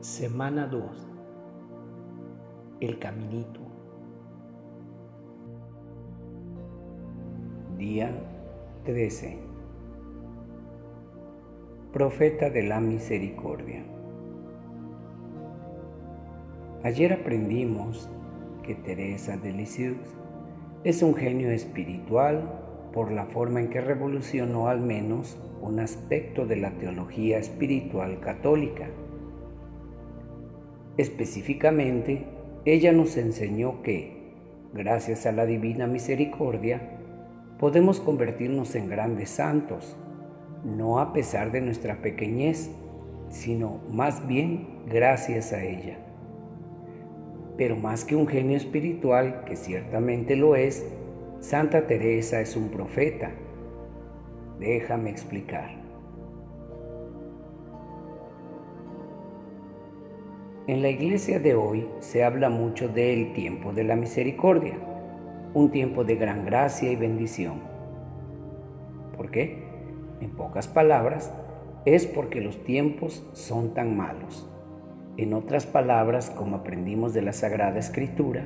Semana 2. El Caminito. Día 13. Profeta de la Misericordia. Ayer aprendimos que Teresa de Lisieux es un genio espiritual por la forma en que revolucionó al menos un aspecto de la teología espiritual católica Específicamente, ella nos enseñó que, gracias a la divina misericordia, podemos convertirnos en grandes santos, no a pesar de nuestra pequeñez, sino más bien gracias a ella. Pero más que un genio espiritual, que ciertamente lo es, Santa Teresa es un profeta. Déjame explicar. En la iglesia de hoy se habla mucho del tiempo de la misericordia, un tiempo de gran gracia y bendición. ¿Por qué? En pocas palabras, es porque los tiempos son tan malos. En otras palabras, como aprendimos de la Sagrada Escritura,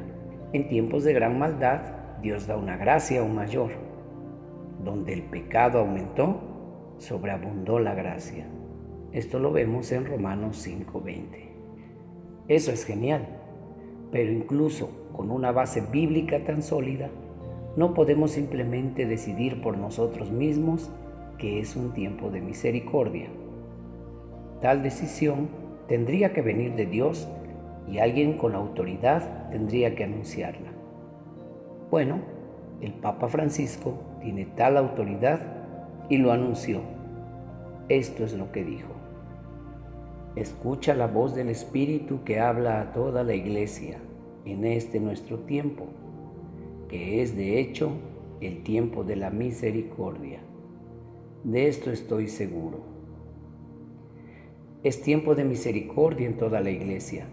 en tiempos de gran maldad, Dios da una gracia aún mayor. Donde el pecado aumentó, sobreabundó la gracia. Esto lo vemos en Romanos 5:20. Eso es genial, pero incluso con una base bíblica tan sólida, no podemos simplemente decidir por nosotros mismos que es un tiempo de misericordia. Tal decisión tendría que venir de Dios y alguien con autoridad tendría que anunciarla. Bueno, el Papa Francisco tiene tal autoridad y lo anunció. Esto es lo que dijo. Escucha la voz del Espíritu que habla a toda la iglesia en este nuestro tiempo, que es de hecho el tiempo de la misericordia. De esto estoy seguro. Es tiempo de misericordia en toda la iglesia.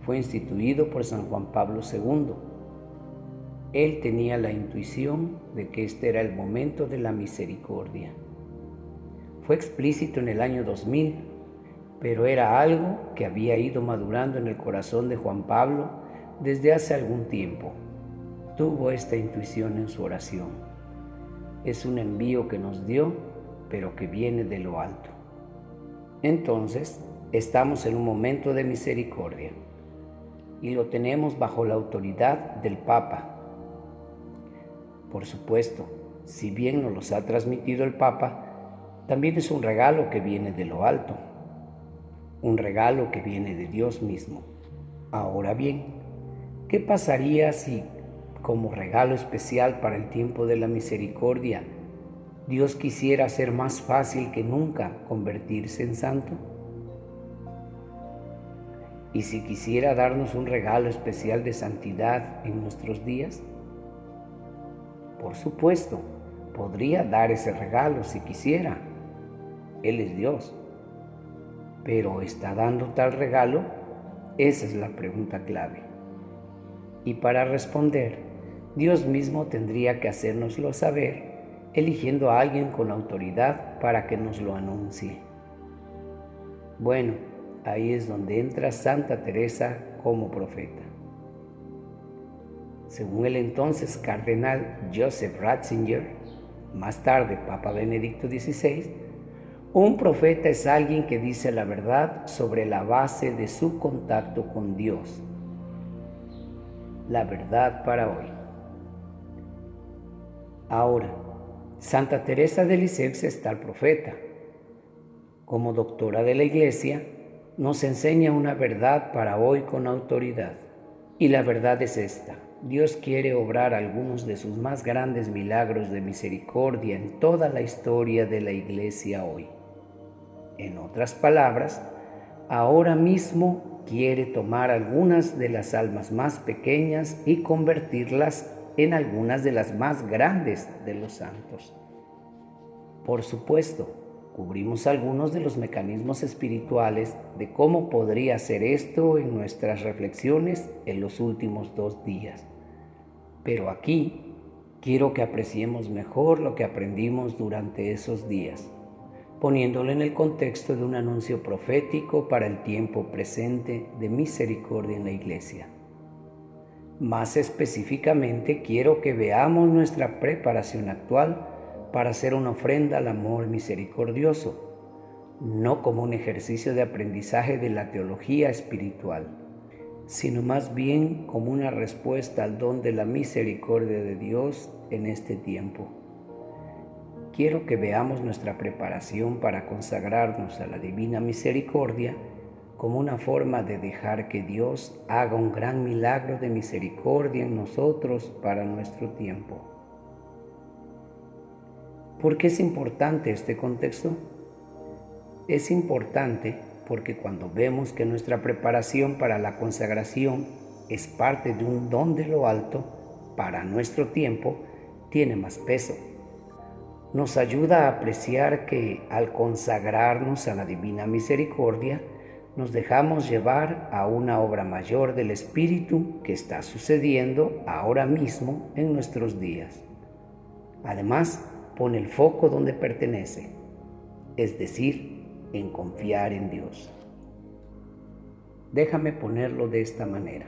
Fue instituido por San Juan Pablo II. Él tenía la intuición de que este era el momento de la misericordia. Fue explícito en el año 2000 pero era algo que había ido madurando en el corazón de Juan Pablo desde hace algún tiempo. Tuvo esta intuición en su oración. Es un envío que nos dio, pero que viene de lo alto. Entonces, estamos en un momento de misericordia y lo tenemos bajo la autoridad del Papa. Por supuesto, si bien nos los ha transmitido el Papa, también es un regalo que viene de lo alto un regalo que viene de Dios mismo. Ahora bien, ¿qué pasaría si, como regalo especial para el tiempo de la misericordia, Dios quisiera hacer más fácil que nunca convertirse en santo? ¿Y si quisiera darnos un regalo especial de santidad en nuestros días? Por supuesto, podría dar ese regalo si quisiera. Él es Dios pero ¿está dando tal regalo? Esa es la pregunta clave. Y para responder, Dios mismo tendría que hacérnoslo saber, eligiendo a alguien con autoridad para que nos lo anuncie. Bueno, ahí es donde entra Santa Teresa como profeta. Según el entonces cardenal Joseph Ratzinger, más tarde Papa Benedicto XVI, un profeta es alguien que dice la verdad sobre la base de su contacto con Dios. La verdad para hoy. Ahora, Santa Teresa de Lisieux está el profeta. Como doctora de la Iglesia, nos enseña una verdad para hoy con autoridad. Y la verdad es esta. Dios quiere obrar algunos de sus más grandes milagros de misericordia en toda la historia de la Iglesia hoy. En otras palabras, ahora mismo quiere tomar algunas de las almas más pequeñas y convertirlas en algunas de las más grandes de los santos. Por supuesto, cubrimos algunos de los mecanismos espirituales de cómo podría ser esto en nuestras reflexiones en los últimos dos días. Pero aquí quiero que apreciemos mejor lo que aprendimos durante esos días poniéndolo en el contexto de un anuncio profético para el tiempo presente de misericordia en la iglesia. Más específicamente, quiero que veamos nuestra preparación actual para hacer una ofrenda al amor misericordioso, no como un ejercicio de aprendizaje de la teología espiritual, sino más bien como una respuesta al don de la misericordia de Dios en este tiempo quiero que veamos nuestra preparación para consagrarnos a la divina misericordia como una forma de dejar que Dios haga un gran milagro de misericordia en nosotros para nuestro tiempo. ¿Por qué es importante este contexto? Es importante porque cuando vemos que nuestra preparación para la consagración es parte de un don de lo alto para nuestro tiempo, tiene más peso nos ayuda a apreciar que al consagrarnos a la divina misericordia, nos dejamos llevar a una obra mayor del Espíritu que está sucediendo ahora mismo en nuestros días. Además, pone el foco donde pertenece, es decir, en confiar en Dios. Déjame ponerlo de esta manera.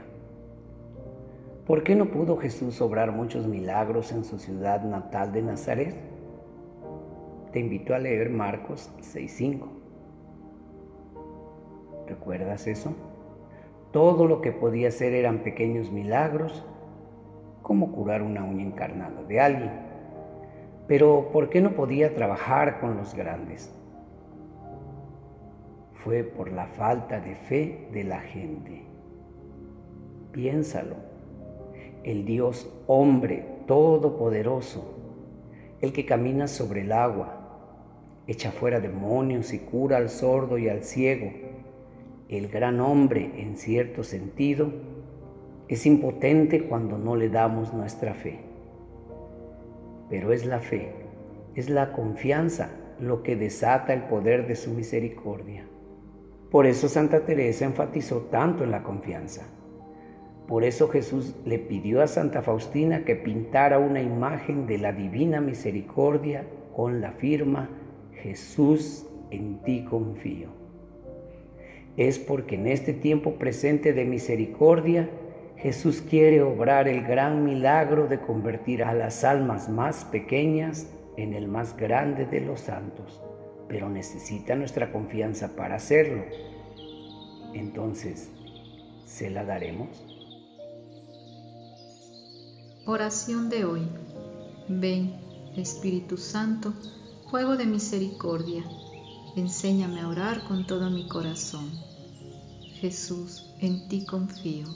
¿Por qué no pudo Jesús obrar muchos milagros en su ciudad natal de Nazaret? Te invito a leer Marcos 6.5. ¿Recuerdas eso? Todo lo que podía hacer eran pequeños milagros, como curar una uña encarnada de alguien. Pero ¿por qué no podía trabajar con los grandes? Fue por la falta de fe de la gente. Piénsalo. El Dios hombre todopoderoso, el que camina sobre el agua, echa fuera demonios y cura al sordo y al ciego. El gran hombre, en cierto sentido, es impotente cuando no le damos nuestra fe. Pero es la fe, es la confianza lo que desata el poder de su misericordia. Por eso Santa Teresa enfatizó tanto en la confianza. Por eso Jesús le pidió a Santa Faustina que pintara una imagen de la divina misericordia con la firma Jesús, en ti confío. Es porque en este tiempo presente de misericordia, Jesús quiere obrar el gran milagro de convertir a las almas más pequeñas en el más grande de los santos, pero necesita nuestra confianza para hacerlo. Entonces, ¿se la daremos? Oración de hoy. Ven, Espíritu Santo, fuego de misericordia, enséñame a orar con todo mi corazón. Jesús, en ti confío.